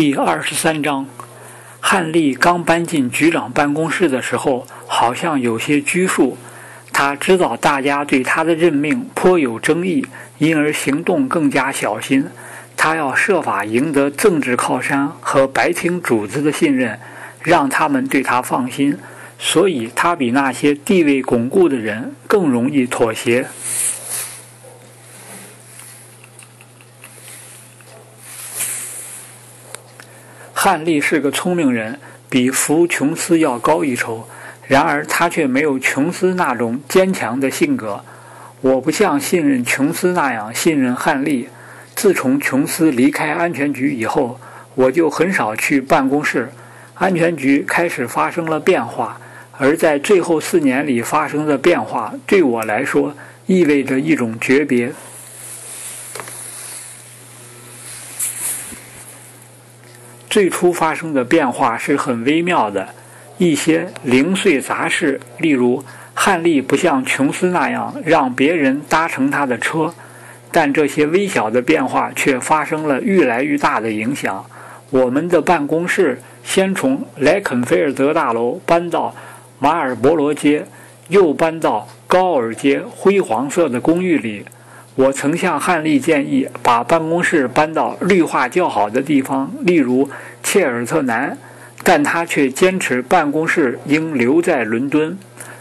第二十三章，汉利刚搬进局长办公室的时候，好像有些拘束。他知道大家对他的任命颇有争议，因而行动更加小心。他要设法赢得政治靠山和白厅主子的信任，让他们对他放心。所以，他比那些地位巩固的人更容易妥协。汉利是个聪明人，比福琼斯要高一筹。然而他却没有琼斯那种坚强的性格。我不像信任琼斯那样信任汉利。自从琼斯离开安全局以后，我就很少去办公室。安全局开始发生了变化，而在最后四年里发生的变化，对我来说意味着一种诀别。最初发生的变化是很微妙的，一些零碎杂事，例如汉利不像琼斯那样让别人搭乘他的车，但这些微小的变化却发生了愈来愈大的影响。我们的办公室先从莱肯菲尔德大楼搬到马尔伯罗街，又搬到高尔街灰黄色的公寓里。我曾向汉利建议把办公室搬到绿化较好的地方，例如切尔特南，但他却坚持办公室应留在伦敦。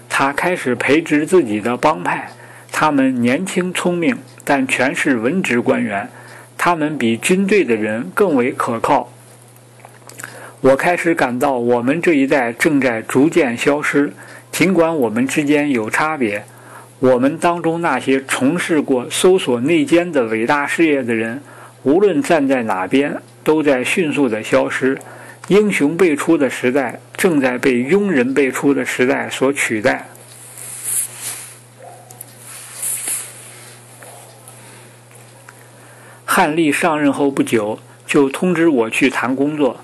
他开始培植自己的帮派，他们年轻聪明，但全是文职官员。他们比军队的人更为可靠。我开始感到我们这一代正在逐渐消失，尽管我们之间有差别。我们当中那些从事过搜索内奸的伟大事业的人，无论站在哪边，都在迅速的消失。英雄辈出的时代正在被庸人辈出的时代所取代。汉利上任后不久，就通知我去谈工作。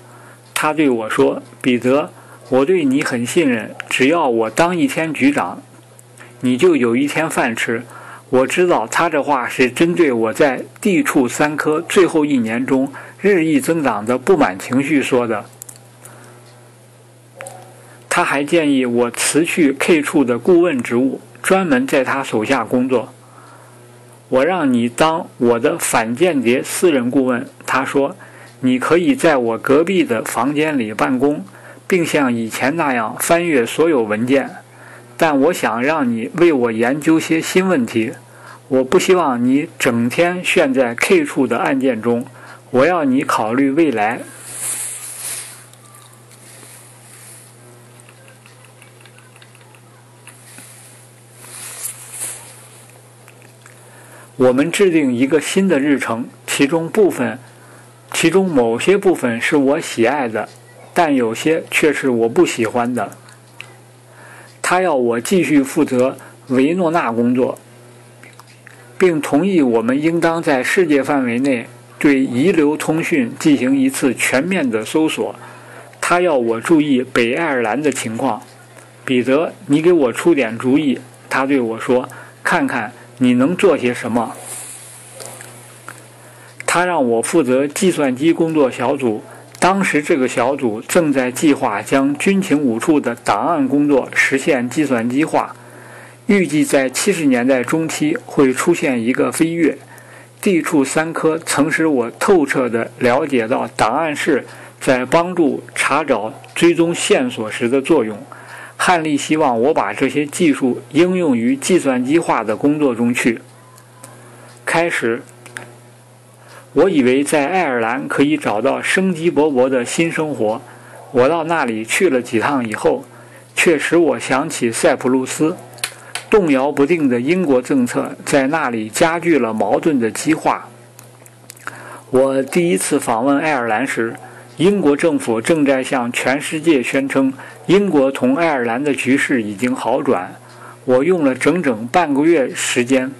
他对我说：“彼得，我对你很信任，只要我当一天局长。”你就有一天饭吃。我知道他这话是针对我在地处三科最后一年中日益增长的不满情绪说的。他还建议我辞去 K 处的顾问职务，专门在他手下工作。我让你当我的反间谍私人顾问。他说，你可以在我隔壁的房间里办公，并像以前那样翻阅所有文件。但我想让你为我研究些新问题。我不希望你整天陷在 K 处的案件中。我要你考虑未来。我们制定一个新的日程，其中部分，其中某些部分是我喜爱的，但有些却是我不喜欢的。他要我继续负责维诺纳工作，并同意我们应当在世界范围内对遗留通讯进行一次全面的搜索。他要我注意北爱尔兰的情况。彼得，你给我出点主意。他对我说：“看看你能做些什么。”他让我负责计算机工作小组。当时，这个小组正在计划将军情五处的档案工作实现计算机化，预计在七十年代中期会出现一个飞跃。地处三科曾使我透彻地了解到档案室在帮助查找、追踪线索时的作用。汉利希望我把这些技术应用于计算机化的工作中去。开始。我以为在爱尔兰可以找到生机勃勃的新生活。我到那里去了几趟以后，却使我想起塞浦路斯。动摇不定的英国政策在那里加剧了矛盾的激化。我第一次访问爱尔兰时，英国政府正在向全世界宣称英国同爱尔兰的局势已经好转。我用了整整半个月时间。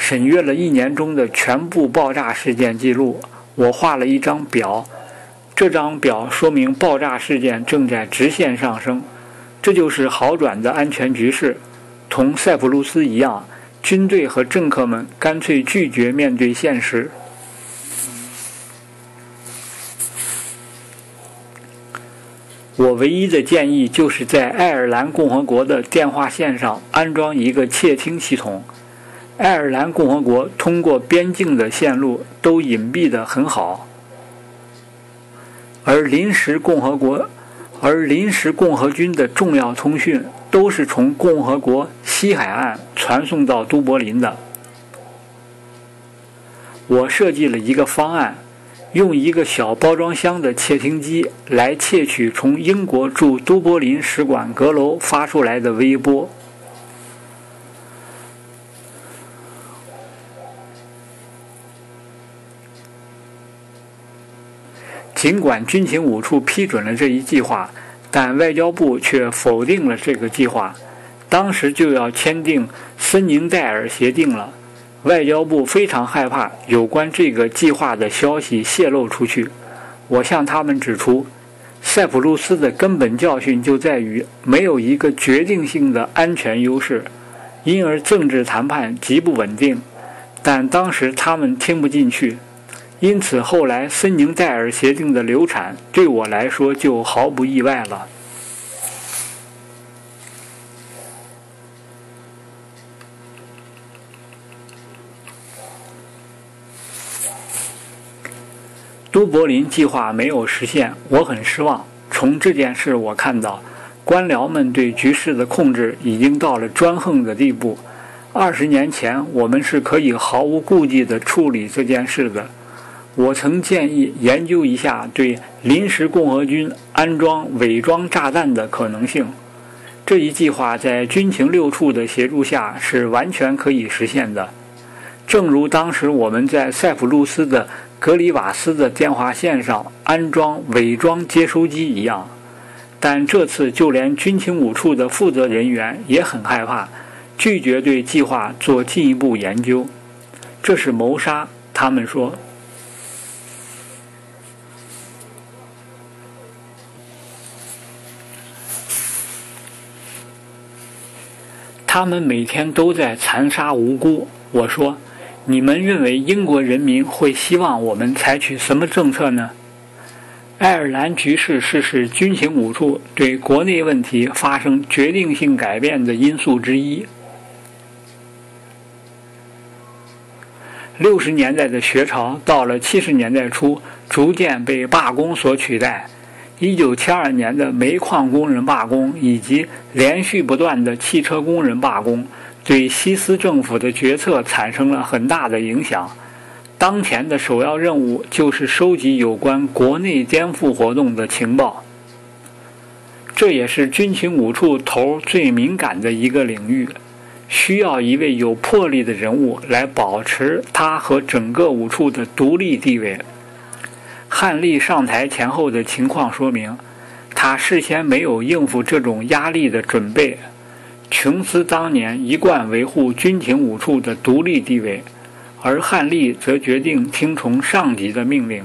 审阅了一年中的全部爆炸事件记录，我画了一张表，这张表说明爆炸事件正在直线上升，这就是好转的安全局势。同塞浦路斯一样，军队和政客们干脆拒绝面对现实。我唯一的建议就是在爱尔兰共和国的电话线上安装一个窃听系统。爱尔兰共和国通过边境的线路都隐蔽得很好，而临时共和国，而临时共和军的重要通讯都是从共和国西海岸传送到都柏林的。我设计了一个方案。用一个小包装箱的窃听机来窃取从英国驻都柏林使馆阁楼发出来的微波。尽管军情五处批准了这一计划，但外交部却否定了这个计划。当时就要签订森宁戴尔协定了。外交部非常害怕有关这个计划的消息泄露出去。我向他们指出，塞浦路斯的根本教训就在于没有一个决定性的安全优势，因而政治谈判极不稳定。但当时他们听不进去，因此后来森宁戴尔协定的流产对我来说就毫不意外了。都柏林计划没有实现，我很失望。从这件事我看到，官僚们对局势的控制已经到了专横的地步。二十年前，我们是可以毫无顾忌地处理这件事的。我曾建议研究一下对临时共和军安装伪装炸弹的可能性。这一计划在军情六处的协助下是完全可以实现的。正如当时我们在塞浦路斯的。格里瓦斯的电话线上安装伪装接收机一样，但这次就连军情五处的负责人员也很害怕，拒绝对计划做进一步研究。这是谋杀，他们说。他们每天都在残杀无辜。我说。你们认为英国人民会希望我们采取什么政策呢？爱尔兰局势是使军情五处对国内问题发生决定性改变的因素之一。六十年代的学潮到了七十年代初，逐渐被罢工所取代。一九七二年的煤矿工人罢工以及连续不断的汽车工人罢工。对西斯政府的决策产生了很大的影响。当前的首要任务就是收集有关国内颠覆活动的情报。这也是军情五处头最敏感的一个领域，需要一位有魄力的人物来保持他和整个五处的独立地位。汉利上台前后的情况说明，他事先没有应付这种压力的准备。琼斯当年一贯维护军情五处的独立地位，而汉利则决定听从上级的命令，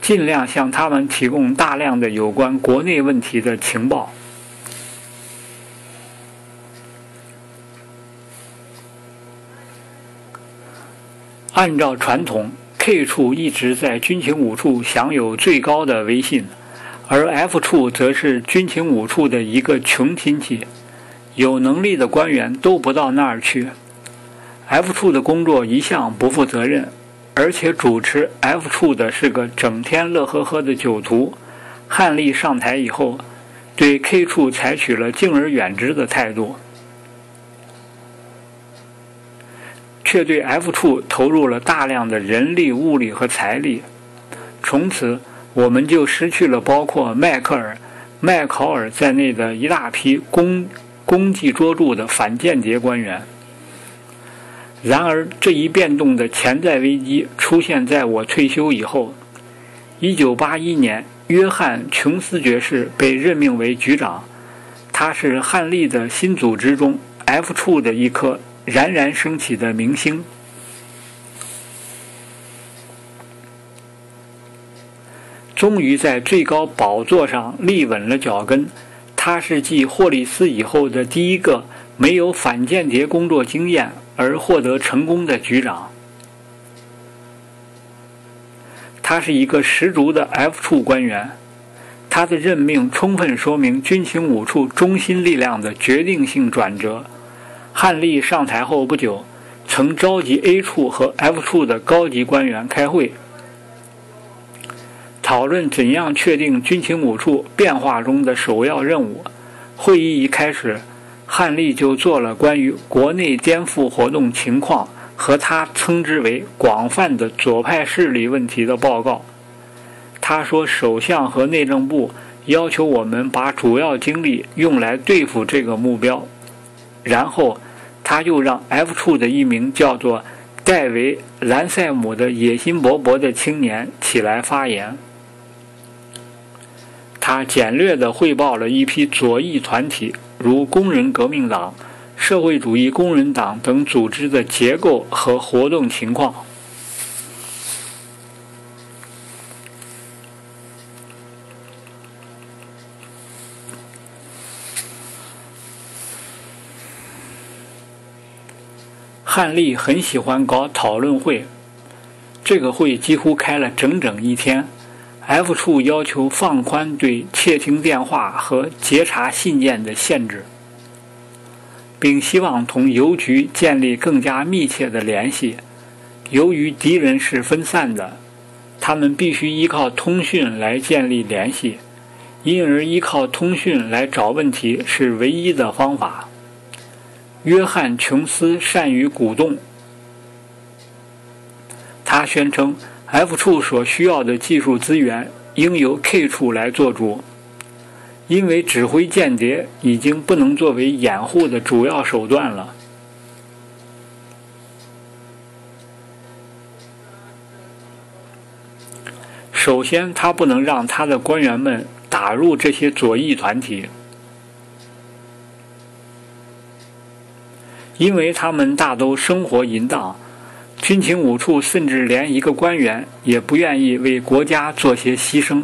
尽量向他们提供大量的有关国内问题的情报。按照传统，K 处一直在军情五处享有最高的威信，而 F 处则是军情五处的一个穷亲戚。有能力的官员都不到那儿去。F 处的工作一向不负责任，而且主持 F 处的是个整天乐呵呵的酒徒。汉利上台以后，对 K 处采取了敬而远之的态度，却对 F 处投入了大量的人力、物力和财力。从此，我们就失去了包括迈克尔、麦考尔在内的一大批功。功绩卓著的反间谍官员。然而，这一变动的潜在危机出现在我退休以后。1981年，约翰·琼斯爵士被任命为局长，他是汉利的新组织中 F 处的一颗冉冉升起的明星。终于在最高宝座上立稳了脚跟。他是继霍利斯以后的第一个没有反间谍工作经验而获得成功的局长。他是一个十足的 F 处官员，他的任命充分说明军情五处中心力量的决定性转折。汉立上台后不久，曾召集 A 处和 F 处的高级官员开会，讨论怎样确定军情五处变化中的首要任务。会议一开始，汉立就做了关于国内颠覆活动情况和他称之为广泛的左派势力问题的报告。他说：“首相和内政部要求我们把主要精力用来对付这个目标。”然后，他又让 F 处的一名叫做戴维·兰塞姆的野心勃勃的青年起来发言。他简略地汇报了一批左翼团体，如工人革命党、社会主义工人党等组织的结构和活动情况。汉立很喜欢搞讨论会，这个会几乎开了整整一天。F 处要求放宽对窃听电话和截查信件的限制，并希望同邮局建立更加密切的联系。由于敌人是分散的，他们必须依靠通讯来建立联系，因而依靠通讯来找问题是唯一的方法。约翰·琼斯善于鼓动。他宣称，F 处所需要的技术资源应由 K 处来做主，因为指挥间谍已经不能作为掩护的主要手段了。首先，他不能让他的官员们打入这些左翼团体。因为他们大都生活淫荡，军情五处甚至连一个官员也不愿意为国家做些牺牲。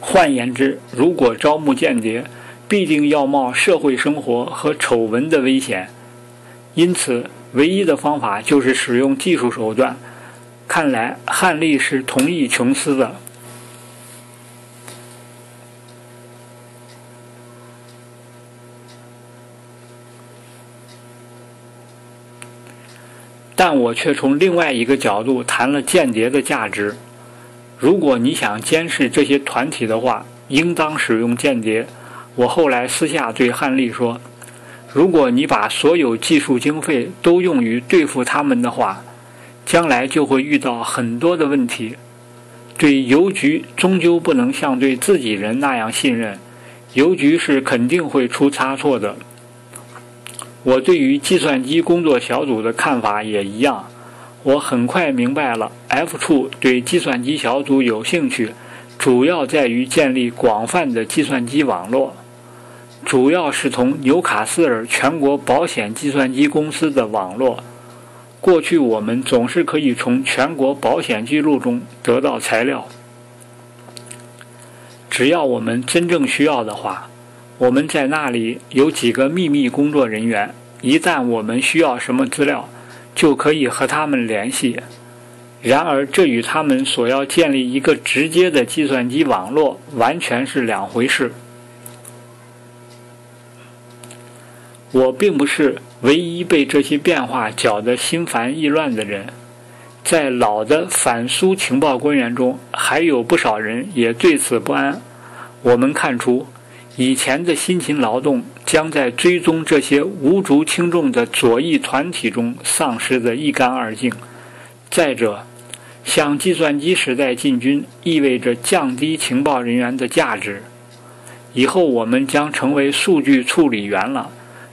换言之，如果招募间谍，必定要冒社会生活和丑闻的危险。因此，唯一的方法就是使用技术手段。看来，汉利是同意琼斯的。但我却从另外一个角度谈了间谍的价值。如果你想监视这些团体的话，应当使用间谍。我后来私下对汉利说：“如果你把所有技术经费都用于对付他们的话，将来就会遇到很多的问题。对邮局终究不能像对自己人那样信任，邮局是肯定会出差错的。”我对于计算机工作小组的看法也一样。我很快明白了，F 处对计算机小组有兴趣，主要在于建立广泛的计算机网络，主要是从纽卡斯尔全国保险计算机公司的网络。过去我们总是可以从全国保险记录中得到材料，只要我们真正需要的话。我们在那里有几个秘密工作人员，一旦我们需要什么资料，就可以和他们联系。然而，这与他们所要建立一个直接的计算机网络完全是两回事。我并不是唯一被这些变化搅得心烦意乱的人，在老的反苏情报官员中，还有不少人也对此不安。我们看出。以前的辛勤劳动将在追踪这些无足轻重的左翼团体中丧失得一干二净。再者，向计算机时代进军意味着降低情报人员的价值。以后我们将成为数据处理员了，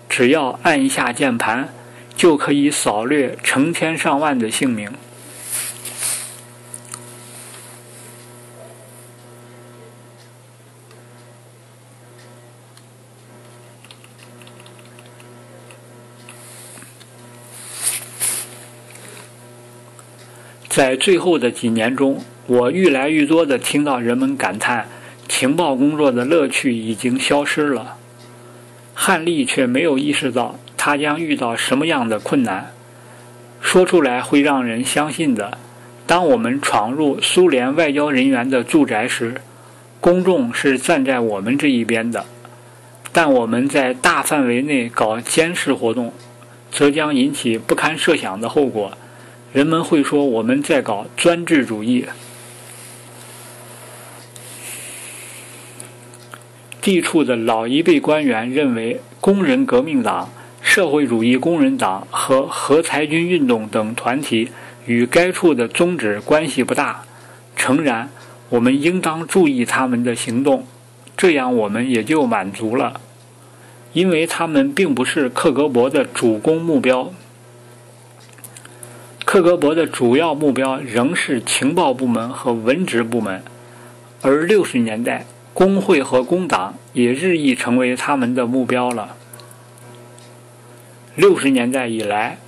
只要按一下键盘，就可以扫掠成千上万的姓名。在最后的几年中，我愈来愈多地听到人们感叹，情报工作的乐趣已经消失了。汉利却没有意识到他将遇到什么样的困难。说出来会让人相信的，当我们闯入苏联外交人员的住宅时，公众是站在我们这一边的；但我们在大范围内搞监视活动，则将引起不堪设想的后果。人们会说我们在搞专制主义。地处的老一辈官员认为，工人革命党、社会主义工人党和核裁军运动等团体与该处的宗旨关系不大。诚然，我们应当注意他们的行动，这样我们也就满足了，因为他们并不是克格勃的主攻目标。克格勃的主要目标仍是情报部门和文职部门，而六十年代。工会和工党也日益成为他们的目标了。六十年代以来，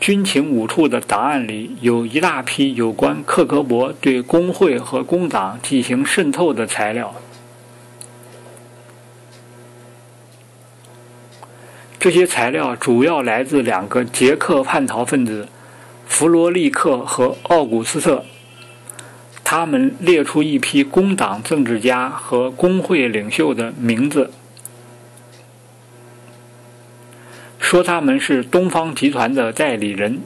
军情五处的档案里有一大批有关克格勃对工会和工党进行渗透的材料。这些材料主要来自两个捷克叛逃分子弗罗利克和奥古斯特。他们列出一批工党政治家和工会领袖的名字，说他们是东方集团的代理人。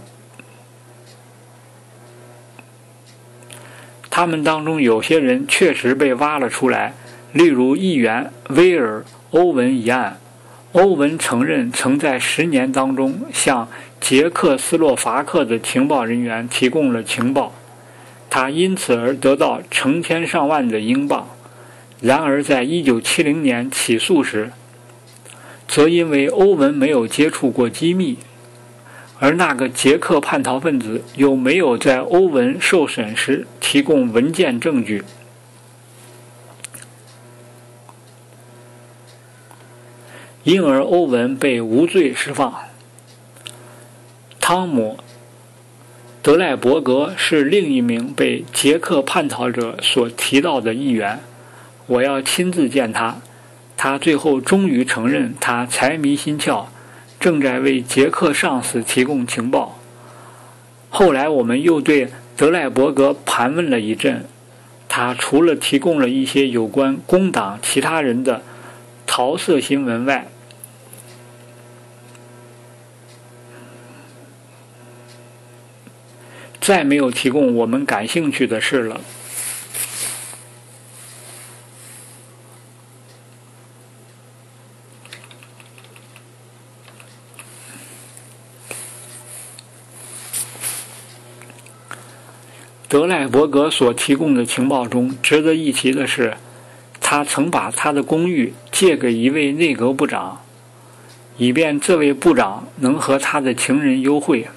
他们当中有些人确实被挖了出来，例如议员威尔·欧文一案。欧文承认曾在十年当中向捷克斯洛伐克的情报人员提供了情报。他因此而得到成千上万的英镑，然而在一九七零年起诉时，则因为欧文没有接触过机密，而那个捷克叛逃分子又没有在欧文受审时提供文件证据，因而欧文被无罪释放。汤姆。德赖伯格是另一名被捷克叛逃者所提到的议员，我要亲自见他。他最后终于承认，他财迷心窍，正在为捷克上司提供情报。后来我们又对德赖伯格盘问了一阵，他除了提供了一些有关工党其他人的桃色新闻外，再没有提供我们感兴趣的事了。德赖伯格所提供的情报中，值得一提的是，他曾把他的公寓借给一位内阁部长，以便这位部长能和他的情人幽会。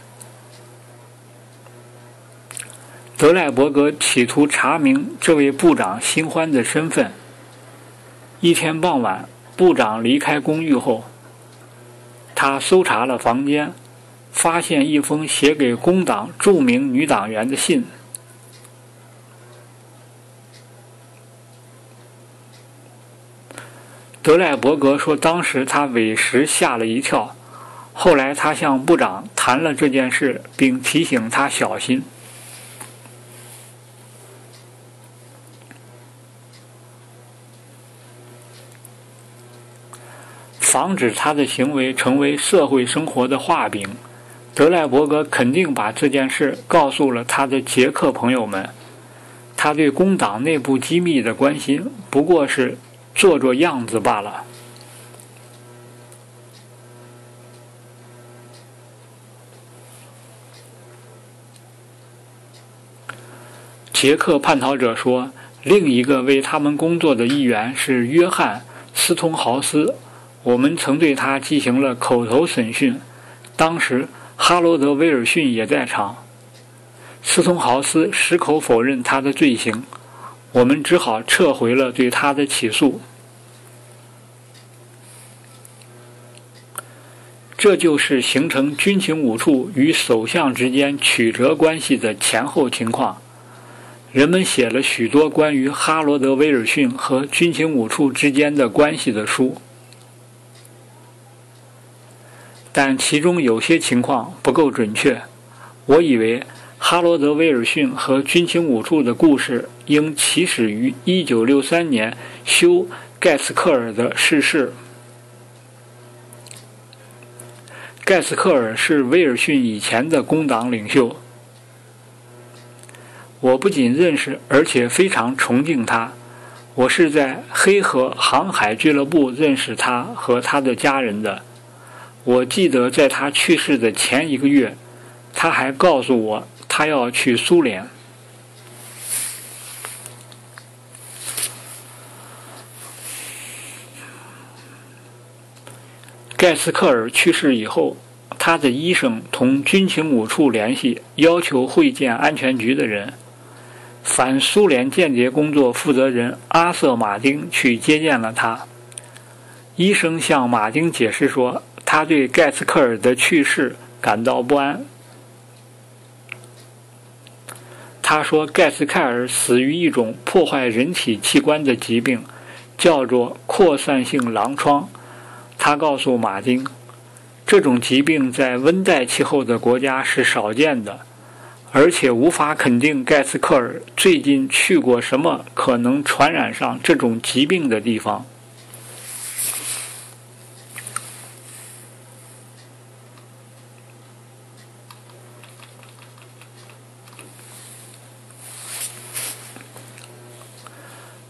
德赖伯格企图查明这位部长新欢的身份。一天傍晚，部长离开公寓后，他搜查了房间，发现一封写给工党著名女党员的信。德赖伯格说，当时他委实吓了一跳。后来，他向部长谈了这件事，并提醒他小心。防止他的行为成为社会生活的画饼，德赖伯格肯定把这件事告诉了他的捷克朋友们。他对工党内部机密的关心不过是做做样子罢了。捷克叛逃者说，另一个为他们工作的议员是约翰·斯通豪斯。我们曾对他进行了口头审讯，当时哈罗德·威尔逊也在场。斯通豪斯矢口否认他的罪行，我们只好撤回了对他的起诉。这就是形成军情五处与首相之间曲折关系的前后情况。人们写了许多关于哈罗德·威尔逊和军情五处之间的关系的书。但其中有些情况不够准确。我以为哈罗德·威尔逊和军情五处的故事应起始于1963年休·盖斯克尔的逝世。盖斯克尔是威尔逊以前的工党领袖。我不仅认识，而且非常崇敬他。我是在黑河航海俱乐部认识他和他的家人的。我记得在他去世的前一个月，他还告诉我。他要去苏联。盖斯克尔去世以后，他的医生同军情五处联系，要求会见安全局的人。反苏联间谍工作负责人阿瑟·马丁去接见了他。医生向马丁解释说，他对盖斯克尔的去世感到不安。他说：“盖斯凯尔死于一种破坏人体器官的疾病，叫做扩散性狼疮。”他告诉马丁，这种疾病在温带气候的国家是少见的，而且无法肯定盖斯克尔最近去过什么可能传染上这种疾病的地方。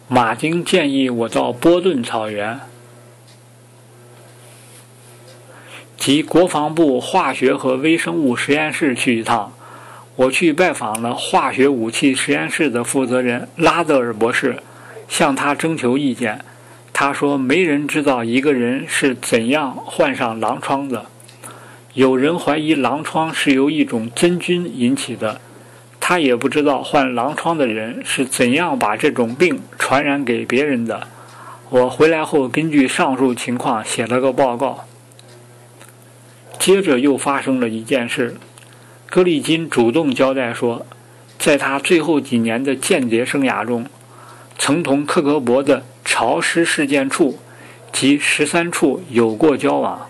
马丁建议我到波顿草原，及国防部化学和微生物实验室去一趟。我去拜访了化学武器实验室的负责人拉德尔博士，向他征求意见。他说：“没人知道一个人是怎样患上狼疮的。有人怀疑狼疮是由一种真菌引起的。”他也不知道患狼疮的人是怎样把这种病传染给别人的。我回来后，根据上述情况写了个报告。接着又发生了一件事，格里金主动交代说，在他最后几年的间谍生涯中，曾同克格勃的潮湿事件处及十三处有过交往。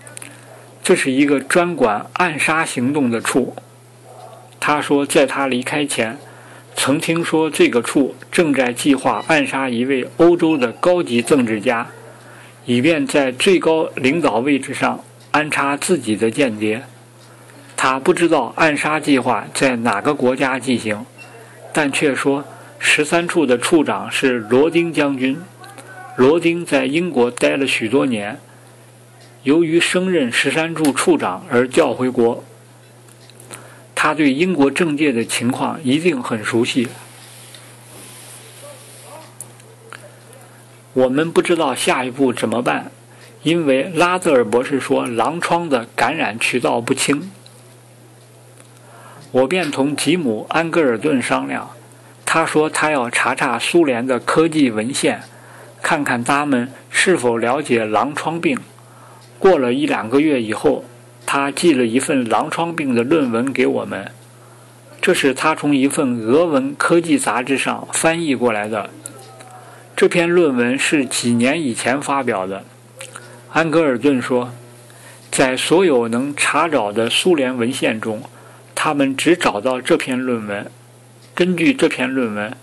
这是一个专管暗杀行动的处。他说，在他离开前，曾听说这个处正在计划暗杀一位欧洲的高级政治家，以便在最高领导位置上安插自己的间谍。他不知道暗杀计划在哪个国家进行，但却说十三处的处长是罗丁将军。罗丁在英国待了许多年，由于升任十三处处长而调回国。他对英国政界的情况一定很熟悉。我们不知道下一步怎么办，因为拉泽尔博士说狼疮的感染渠道不清。我便同吉姆·安格尔顿商量，他说他要查查苏联的科技文献，看看他们是否了解狼疮病。过了一两个月以后。他寄了一份狼疮病的论文给我们，这是他从一份俄文科技杂志上翻译过来的。这篇论文是几年以前发表的。安格尔顿说，在所有能查找的苏联文献中，他们只找到这篇论文。根据这篇论文，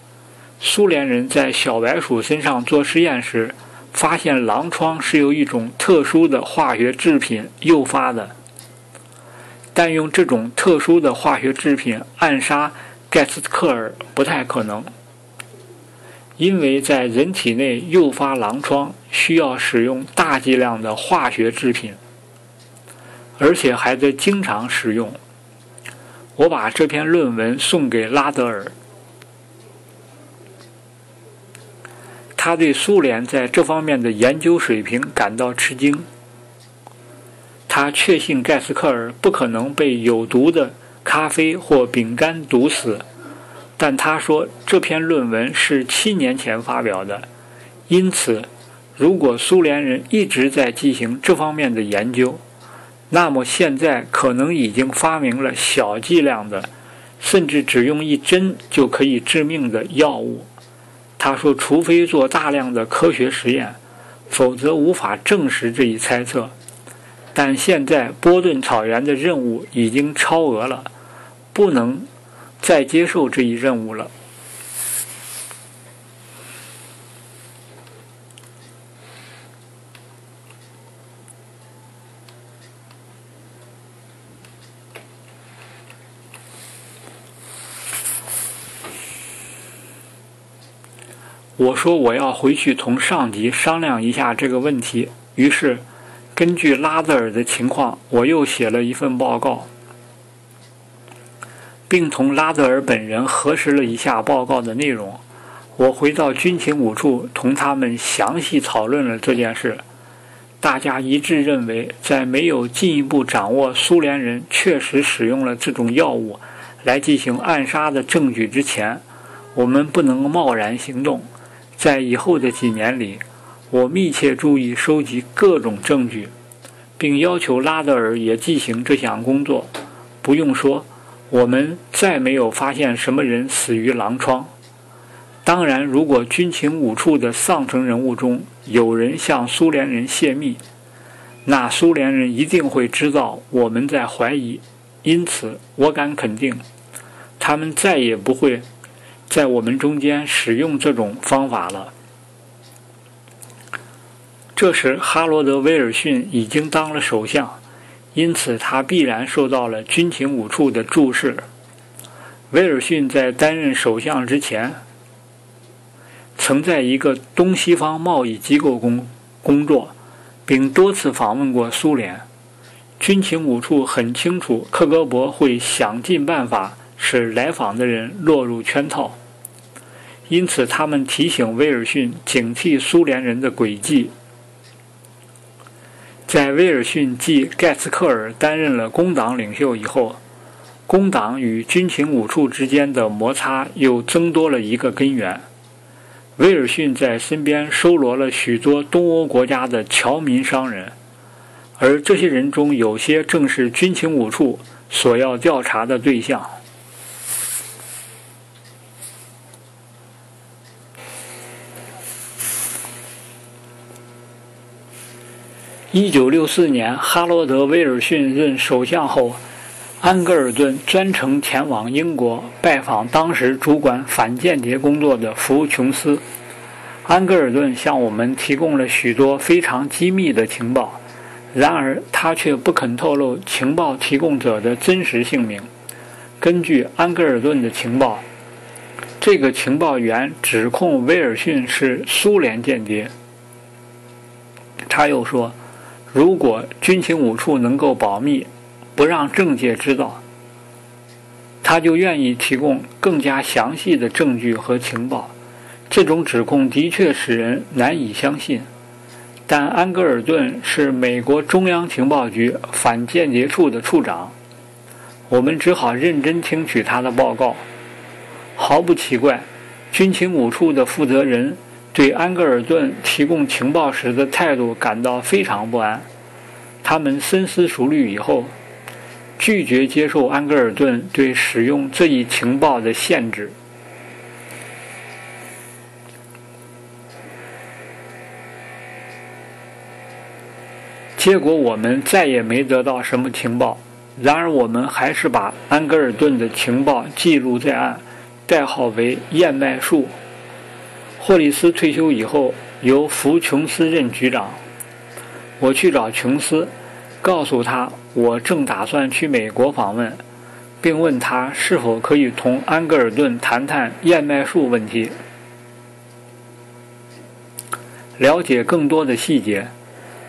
苏联人在小白鼠身上做实验时，发现狼疮是由一种特殊的化学制品诱发的。但用这种特殊的化学制品暗杀盖斯克尔不太可能，因为在人体内诱发狼疮需要使用大剂量的化学制品，而且还得经常使用。我把这篇论文送给拉德尔，他对苏联在这方面的研究水平感到吃惊。他确信盖斯克尔不可能被有毒的咖啡或饼干毒死，但他说这篇论文是七年前发表的，因此，如果苏联人一直在进行这方面的研究，那么现在可能已经发明了小剂量的，甚至只用一针就可以致命的药物。他说，除非做大量的科学实验，否则无法证实这一猜测。但现在波顿草原的任务已经超额了，不能再接受这一任务了。我说我要回去同上级商量一下这个问题。于是，根据拉泽尔的情况，我又写了一份报告，并同拉泽尔本人核实了一下报告的内容。我回到军情五处，同他们详细讨论了这件事。大家一致认为，在没有进一步掌握苏联人确实使用了这种药物来进行暗杀的证据之前，我们不能贸然行动。在以后的几年里，我密切注意收集各种证据，并要求拉德尔也进行这项工作。不用说，我们再没有发现什么人死于狼疮。当然，如果军情五处的上层人物中有人向苏联人泄密，那苏联人一定会知道我们在怀疑。因此，我敢肯定，他们再也不会。在我们中间使用这种方法了。这时，哈罗德·威尔逊已经当了首相，因此他必然受到了军情五处的注视。威尔逊在担任首相之前，曾在一个东西方贸易机构工工作，并多次访问过苏联。军情五处很清楚，克格勃会想尽办法。使来访的人落入圈套，因此他们提醒威尔逊警惕苏联人的诡计。在威尔逊继盖茨克尔担任了工党领袖以后，工党与军情五处之间的摩擦又增多了一个根源。威尔逊在身边收罗了许多东欧国家的侨民商人，而这些人中有些正是军情五处所要调查的对象。一九六四年，哈罗德·威尔逊任首相后，安格尔顿专程前往英国拜访当时主管反间谍工作的福琼斯。安格尔顿向我们提供了许多非常机密的情报，然而他却不肯透露情报提供者的真实姓名。根据安格尔顿的情报，这个情报员指控威尔逊是苏联间谍。他又说。如果军情五处能够保密，不让政界知道，他就愿意提供更加详细的证据和情报。这种指控的确使人难以相信。但安格尔顿是美国中央情报局反间谍处的处长，我们只好认真听取他的报告。毫不奇怪，军情五处的负责人。对安格尔顿提供情报时的态度感到非常不安。他们深思熟虑以后，拒绝接受安格尔顿对使用这一情报的限制。结果，我们再也没得到什么情报。然而，我们还是把安格尔顿的情报记录在案，代号为燕麦树。霍利斯退休以后，由福琼斯任局长。我去找琼斯，告诉他我正打算去美国访问，并问他是否可以同安格尔顿谈谈燕麦树问题，了解更多的细节。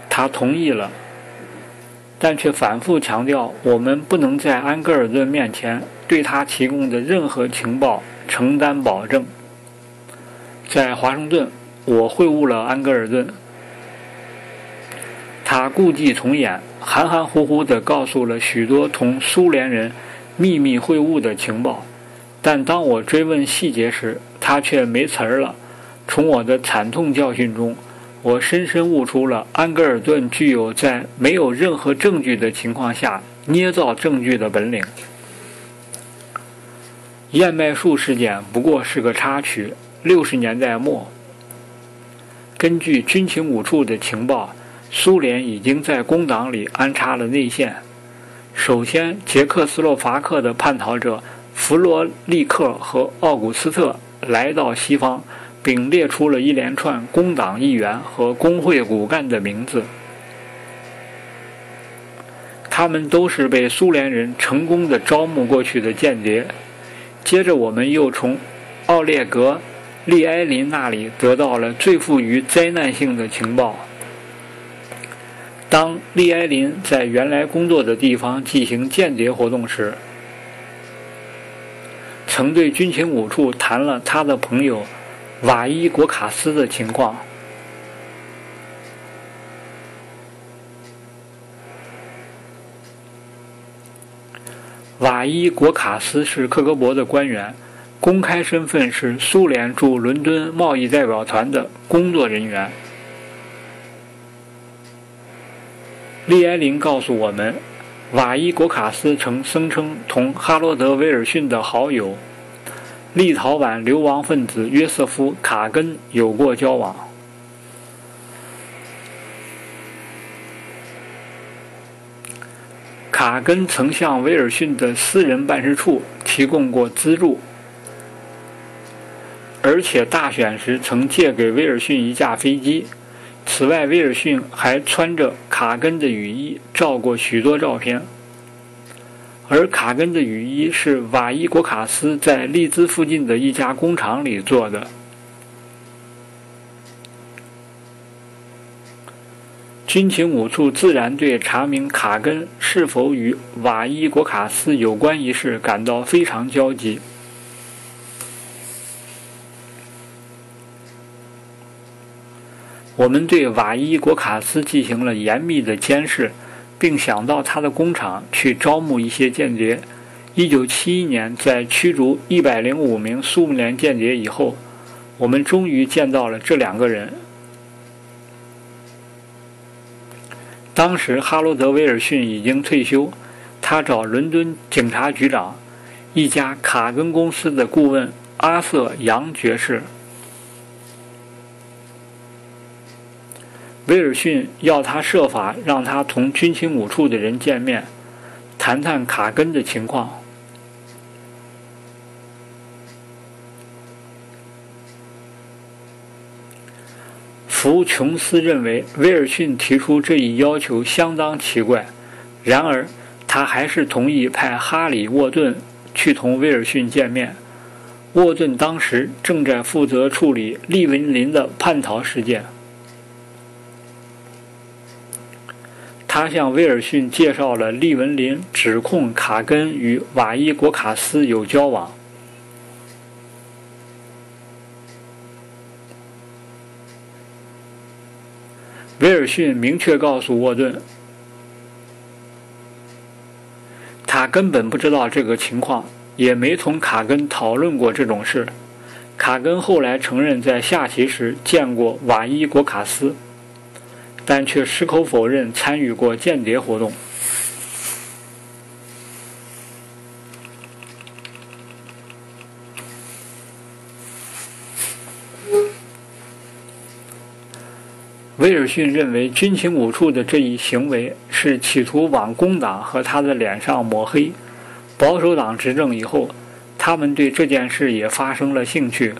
他同意了，但却反复强调我们不能在安格尔顿面前对他提供的任何情报承担保证。在华盛顿，我会晤了安格尔顿。他故伎重演，含含糊糊地告诉了许多同苏联人秘密会晤的情报。但当我追问细节时，他却没词儿了。从我的惨痛教训中，我深深悟出了安格尔顿具有在没有任何证据的情况下捏造证据的本领。燕麦树事件不过是个插曲。六十年代末，根据军情五处的情报，苏联已经在工党里安插了内线。首先，捷克斯洛伐克的叛逃者弗罗利克和奥古斯特来到西方，并列出了一连串工党议员和工会骨干的名字。他们都是被苏联人成功的招募过去的间谍。接着，我们又从奥列格·利埃林那里得到了最富于灾难性的情报。当利埃林在原来工作的地方进行间谍活动时，曾对军情五处谈了他的朋友瓦伊果卡斯的情况。瓦伊果卡斯是克格勃的官员，公开身份是苏联驻伦敦贸易代表团的工作人员。利埃林告诉我们，瓦伊果卡斯曾声称同哈罗德·威尔逊的好友立陶宛流亡分子约瑟夫·卡根有过交往。卡根曾向威尔逊的私人办事处提供过资助，而且大选时曾借给威尔逊一架飞机。此外，威尔逊还穿着卡根的雨衣照过许多照片，而卡根的雨衣是瓦伊果卡斯在利兹附近的一家工厂里做的。军情五处自然对查明卡根是否与瓦伊果卡斯有关一事感到非常焦急。我们对瓦伊果卡斯进行了严密的监视，并想到他的工厂去招募一些间谍。1971年，在驱逐105名苏联间谍以后，我们终于见到了这两个人。当时，哈罗德·威尔逊已经退休，他找伦敦警察局长、一家卡根公司的顾问阿瑟·杨爵士。威尔逊要他设法让他同军情五处的人见面，谈谈卡根的情况。福琼斯认为威尔逊提出这一要求相当奇怪，然而他还是同意派哈里沃顿去同威尔逊见面。沃顿当时正在负责处理利文林的叛逃事件。他向威尔逊介绍了利文林指控卡根与瓦伊果卡斯有交往。威尔逊明确告诉沃顿，他根本不知道这个情况，也没同卡根讨论过这种事。卡根后来承认在下棋时见过瓦伊果卡斯，但却矢口否认参与过间谍活动。威尔逊认为，军情五处的这一行为是企图往工党和他的脸上抹黑。保守党执政以后，他们对这件事也发生了兴趣。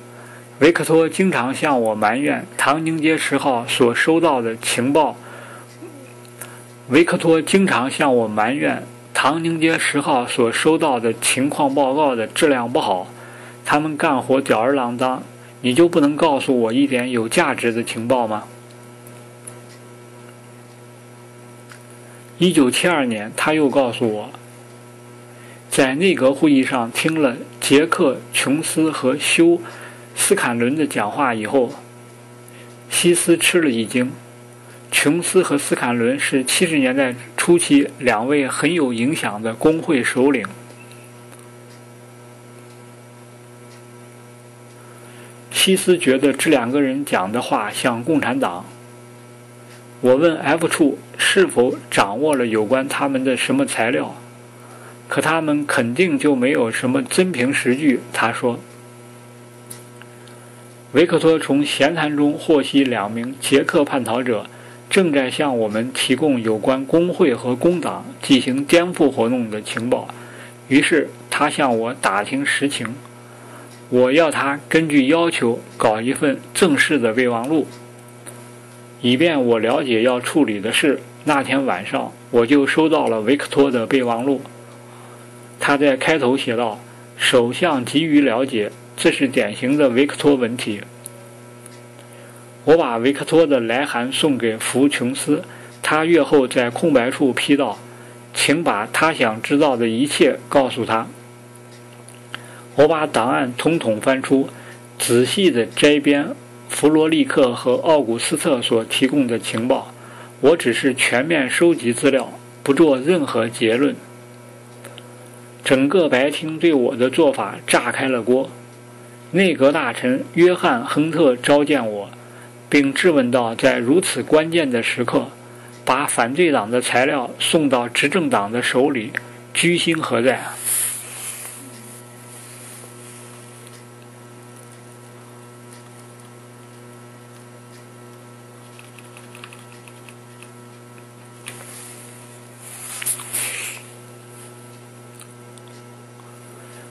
维克托经常向我埋怨唐宁街十号所收到的情报。维克托经常向我埋怨唐宁街十号所收到的情况报告的质量不好，他们干活吊儿郎当。你就不能告诉我一点有价值的情报吗？一九七二年，他又告诉我，在内阁会议上听了杰克·琼斯和休·斯坎伦的讲话以后，西斯吃了一惊。琼斯和斯坎伦是七十年代初期两位很有影响的工会首领。西斯觉得这两个人讲的话像共产党。我问 F 处是否掌握了有关他们的什么材料，可他们肯定就没有什么真凭实据。他说，维克托从闲谈中获悉两名捷克叛逃者正在向我们提供有关工会和工党进行颠覆活动的情报，于是他向我打听实情。我要他根据要求搞一份正式的备忘录，以便我了解要处理的事。那天晚上，我就收到了维克托的备忘录。他在开头写道：“首相急于了解，这是典型的维克托文体。”我把维克托的来函送给福琼斯，他阅后在空白处批道：“请把他想知道的一切告诉他。”我把档案统统翻出，仔细地摘编弗罗利克和奥古斯特所提供的情报。我只是全面收集资料，不做任何结论。整个白厅对我的做法炸开了锅。内阁大臣约翰·亨特召见我。并质问道：“在如此关键的时刻，把反对党的材料送到执政党的手里，居心何在？”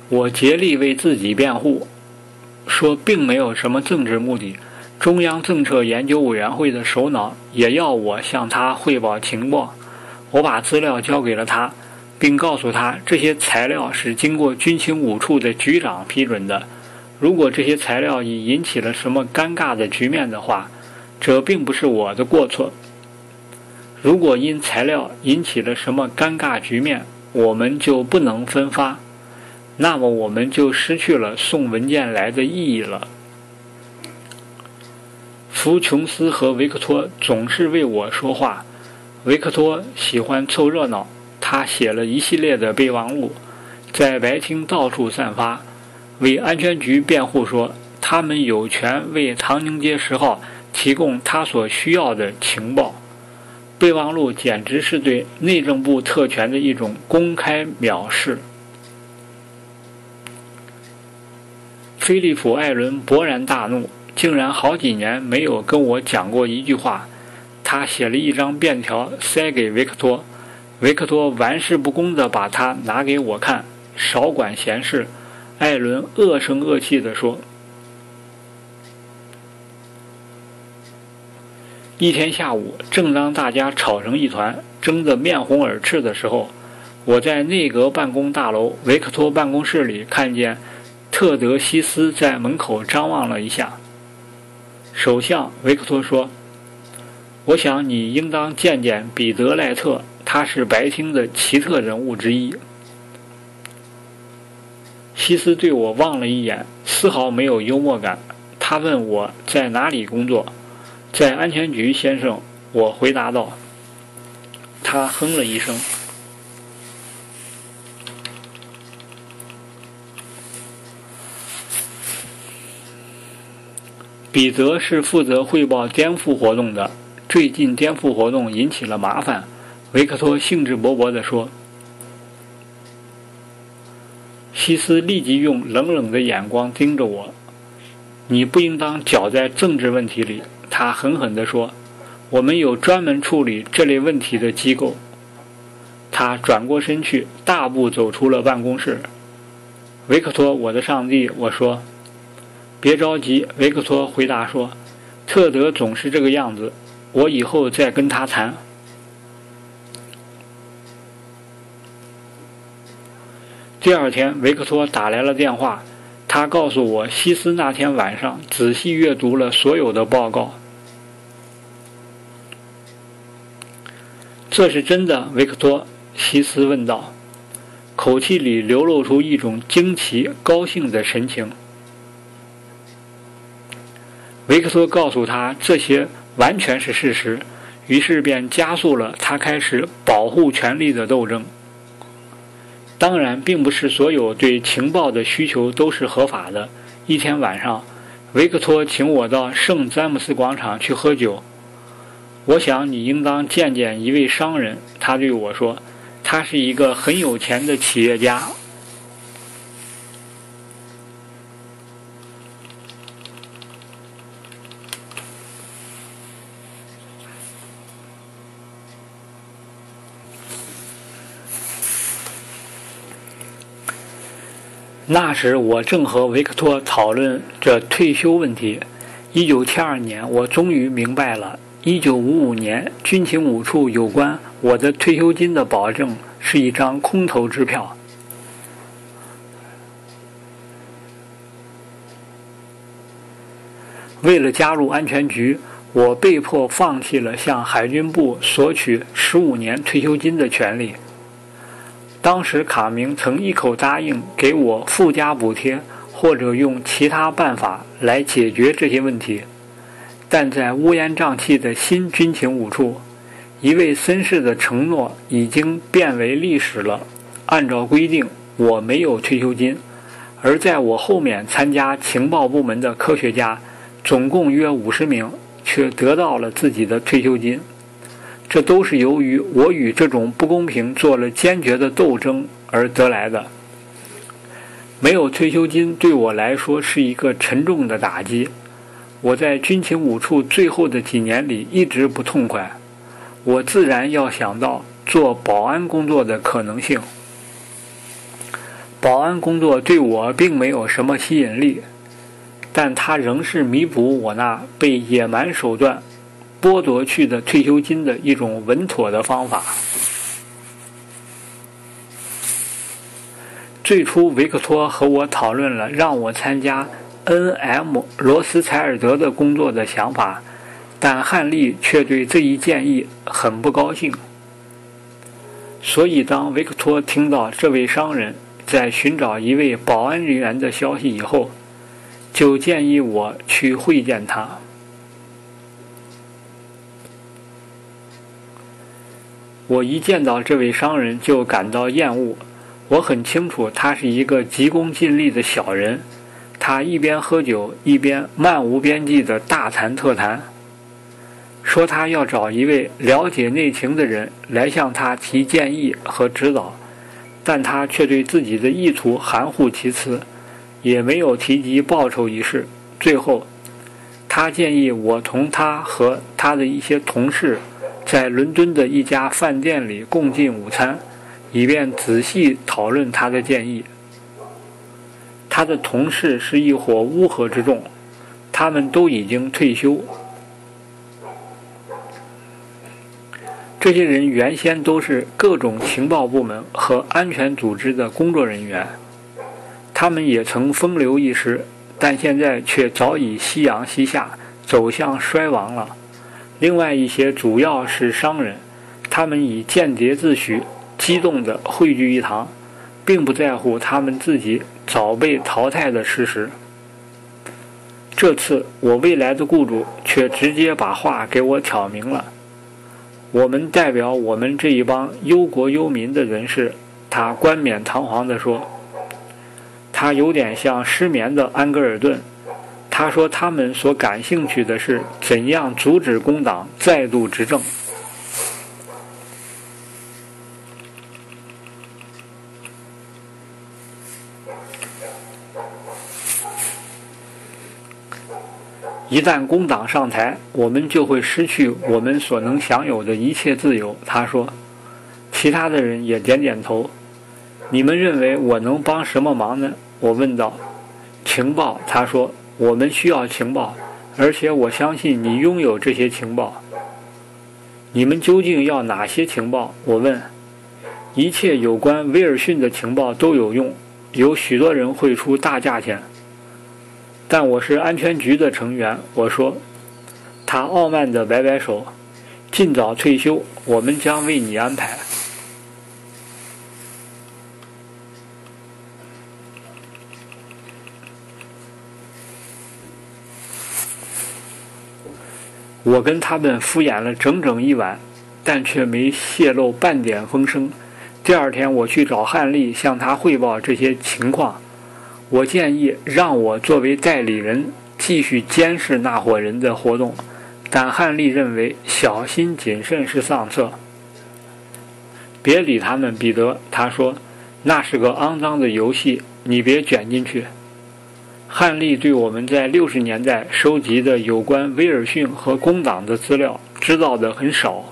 我竭力为自己辩护，说并没有什么政治目的。中央政策研究委员会的首脑也要我向他汇报情况。我把资料交给了他，并告诉他这些材料是经过军情五处的局长批准的。如果这些材料已引起了什么尴尬的局面的话，这并不是我的过错。如果因材料引起了什么尴尬局面，我们就不能分发，那么我们就失去了送文件来的意义了。福琼斯和维克托总是为我说话。维克托喜欢凑热闹，他写了一系列的备忘录，在白厅到处散发，为安全局辩护说他们有权为唐宁街十号提供他所需要的情报。备忘录简直是对内政部特权的一种公开藐视。菲利普·艾伦勃然大怒。竟然好几年没有跟我讲过一句话。他写了一张便条塞给维克托，维克托玩世不恭地把它拿给我看，少管闲事。艾伦恶声恶气地说：“一天下午，正当大家吵成一团，争得面红耳赤的时候，我在内阁办公大楼维克托办公室里看见特德西斯在门口张望了一下。”首相维克托说：“我想你应当见见彼得·赖特，他是白厅的奇特人物之一。”西斯对我望了一眼，丝毫没有幽默感。他问我在哪里工作，在安全局，先生。我回答道。他哼了一声。彼得是负责汇报颠覆活动的。最近颠覆活动引起了麻烦，维克托兴致勃勃地说。西斯立即用冷冷的眼光盯着我：“你不应当搅在政治问题里。”他狠狠地说：“我们有专门处理这类问题的机构。”他转过身去，大步走出了办公室。维克托，我的上帝！我说。别着急，维克托回答说：“特德总是这个样子，我以后再跟他谈。”第二天，维克托打来了电话，他告诉我，西斯那天晚上仔细阅读了所有的报告。这是真的，维克托，西斯问道，口气里流露出一种惊奇、高兴的神情。维克托告诉他这些完全是事实，于是便加速了他开始保护权力的斗争。当然，并不是所有对情报的需求都是合法的。一天晚上，维克托请我到圣詹姆斯广场去喝酒。我想你应当见见一位商人，他对我说，他是一个很有钱的企业家。那时我正和维克托讨论着退休问题。一九七二年，我终于明白了，一九五五年军情五处有关我的退休金的保证是一张空头支票。为了加入安全局，我被迫放弃了向海军部索取十五年退休金的权利。当时卡明曾一口答应给我附加补贴，或者用其他办法来解决这些问题，但在乌烟瘴气的新军情五处，一位绅士的承诺已经变为历史了。按照规定，我没有退休金，而在我后面参加情报部门的科学家，总共约五十名，却得到了自己的退休金。这都是由于我与这种不公平做了坚决的斗争而得来的。没有退休金对我来说是一个沉重的打击。我在军情五处最后的几年里一直不痛快。我自然要想到做保安工作的可能性。保安工作对我并没有什么吸引力，但它仍是弥补我那被野蛮手段。剥夺去的退休金的一种稳妥的方法。最初，维克托和我讨论了让我参加 N.M. 罗斯柴尔德的工作的想法，但汉利却对这一建议很不高兴。所以，当维克托听到这位商人在寻找一位保安人员的消息以后，就建议我去会见他。我一见到这位商人就感到厌恶。我很清楚他是一个急功近利的小人。他一边喝酒，一边漫无边际的大谈特谈，说他要找一位了解内情的人来向他提建议和指导，但他却对自己的意图含糊其辞，也没有提及报酬一事。最后，他建议我同他和他的一些同事。在伦敦的一家饭店里共进午餐，以便仔细讨论他的建议。他的同事是一伙乌合之众，他们都已经退休。这些人原先都是各种情报部门和安全组织的工作人员，他们也曾风流一时，但现在却早已夕阳西下，走向衰亡了。另外一些主要是商人，他们以间谍自诩，激动地汇聚一堂，并不在乎他们自己早被淘汰的事实。这次我未来的雇主却直接把话给我挑明了。我们代表我们这一帮忧国忧民的人士，他冠冕堂皇地说，他有点像失眠的安格尔顿。他说：“他们所感兴趣的是怎样阻止工党再度执政。”一旦工党上台，我们就会失去我们所能享有的一切自由。他说。其他的人也点点头。你们认为我能帮什么忙呢？我问道。情报，他说。我们需要情报，而且我相信你拥有这些情报。你们究竟要哪些情报？我问。一切有关威尔逊的情报都有用，有许多人会出大价钱。但我是安全局的成员，我说。他傲慢地摆摆手。尽早退休，我们将为你安排。我跟他们敷衍了整整一晚，但却没泄露半点风声。第二天，我去找汉利，向他汇报这些情况。我建议让我作为代理人继续监视那伙人的活动，但汉利认为小心谨慎是上策。别理他们，彼得，他说，那是个肮脏的游戏，你别卷进去。汉利对我们在六十年代收集的有关威尔逊和工党的资料知道的很少，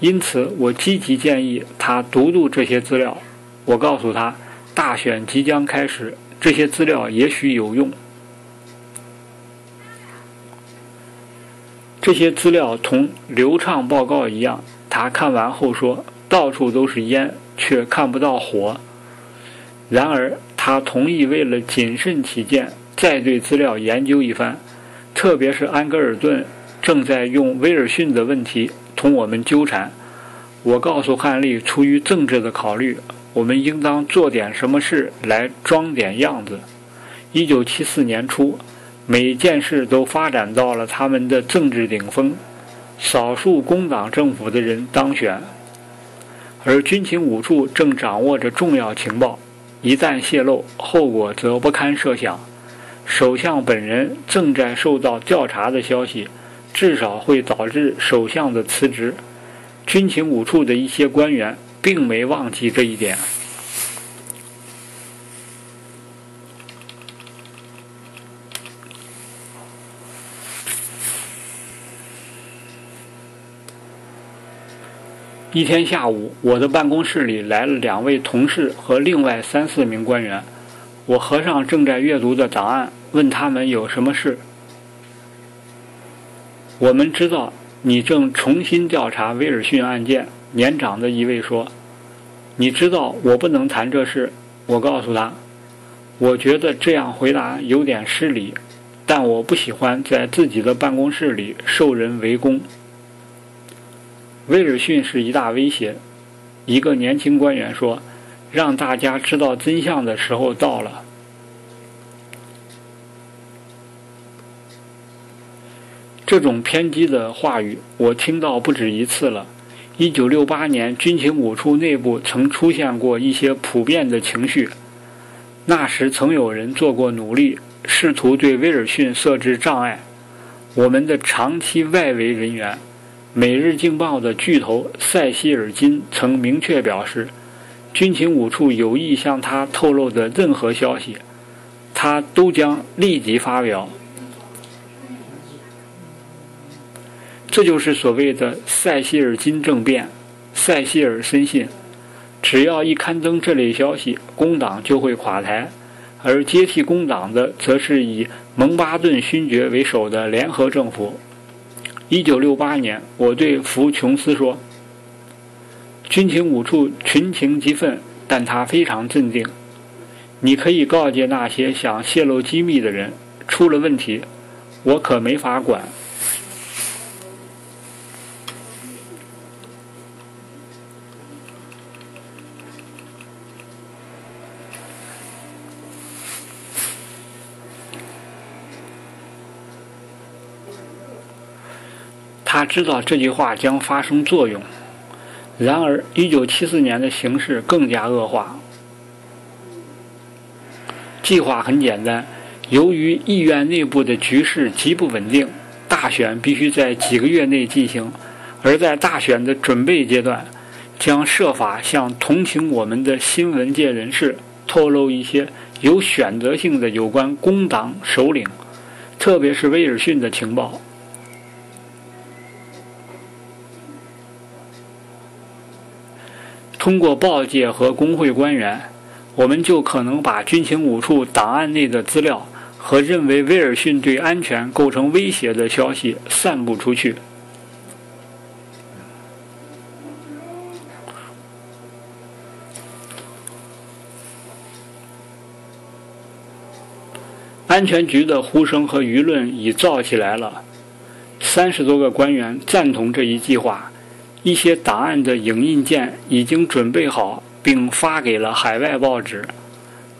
因此我积极建议他读读这些资料。我告诉他，大选即将开始，这些资料也许有用。这些资料同流畅报告一样，他看完后说：“到处都是烟，却看不到火。”然而，他同意为了谨慎起见，再对资料研究一番。特别是安格尔顿正在用威尔逊的问题同我们纠缠。我告诉汉利，出于政治的考虑，我们应当做点什么事来装点样子。一九七四年初，每件事都发展到了他们的政治顶峰，少数工党政府的人当选，而军情五处正掌握着重要情报。一旦泄露，后果则不堪设想。首相本人正在受到调查的消息，至少会导致首相的辞职。军情五处的一些官员并没忘记这一点。一天下午，我的办公室里来了两位同事和另外三四名官员。我合上正在阅读的档案，问他们有什么事。我们知道你正重新调查威尔逊案件。年长的一位说：“你知道我不能谈这事。”我告诉他：“我觉得这样回答有点失礼，但我不喜欢在自己的办公室里受人围攻。”威尔逊是一大威胁，一个年轻官员说：“让大家知道真相的时候到了。”这种偏激的话语我听到不止一次了。一九六八年，军情五处内部曾出现过一些普遍的情绪，那时曾有人做过努力，试图对威尔逊设置障碍。我们的长期外围人员。《每日镜报》的巨头塞西尔金曾明确表示，军情五处有意向他透露的任何消息，他都将立即发表。这就是所谓的塞西尔金政变。塞西尔深信，只要一刊登这类消息，工党就会垮台，而接替工党的，则是以蒙巴顿勋爵为首的联合政府。一九六八年，我对福琼斯说：“军情五处群情激愤，但他非常镇定。你可以告诫那些想泄露机密的人，出了问题，我可没法管。”知道这句话将发生作用。然而，1974年的形势更加恶化。计划很简单：由于议院内部的局势极不稳定，大选必须在几个月内进行。而在大选的准备阶段，将设法向同情我们的新闻界人士透露一些有选择性的有关工党首领，特别是威尔逊的情报。通过报界和工会官员，我们就可能把军情五处档案内的资料和认为威尔逊对安全构成威胁的消息散布出去。安全局的呼声和舆论已燥起来了，三十多个官员赞同这一计划。一些档案的影印件已经准备好，并发给了海外报纸。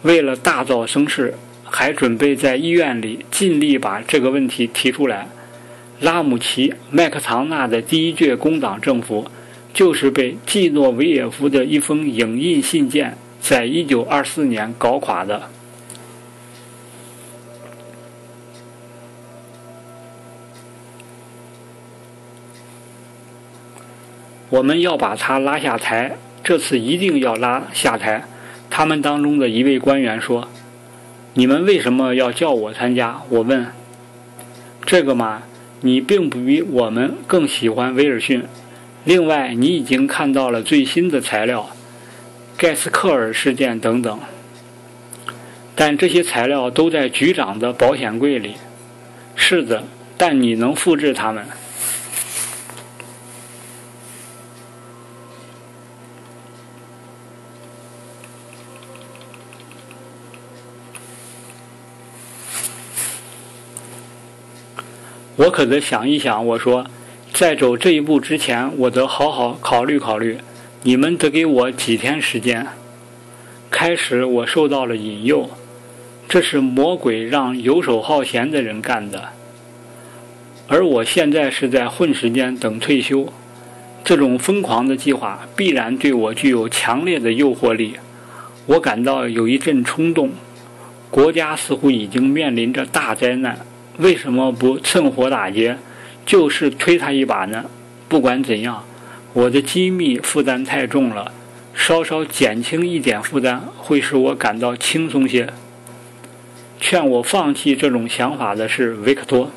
为了大造声势，还准备在医院里尽力把这个问题提出来。拉姆齐·麦克唐纳的第一届工党政府，就是被季诺维也夫的一封影印信件，在1924年搞垮的。我们要把他拉下台，这次一定要拉下台。他们当中的一位官员说：“你们为什么要叫我参加？”我问：“这个嘛，你并不比我们更喜欢威尔逊。另外，你已经看到了最新的材料，盖斯克尔事件等等。”但这些材料都在局长的保险柜里。是的，但你能复制它们。我可得想一想。我说，在走这一步之前，我得好好考虑考虑。你们得给我几天时间。开始，我受到了引诱。这是魔鬼让游手好闲的人干的，而我现在是在混时间等退休。这种疯狂的计划必然对我具有强烈的诱惑力。我感到有一阵冲动。国家似乎已经面临着大灾难，为什么不趁火打劫，就是推他一把呢？不管怎样，我的机密负担太重了，稍稍减轻一点负担，会使我感到轻松些。劝我放弃这种想法的是维克托。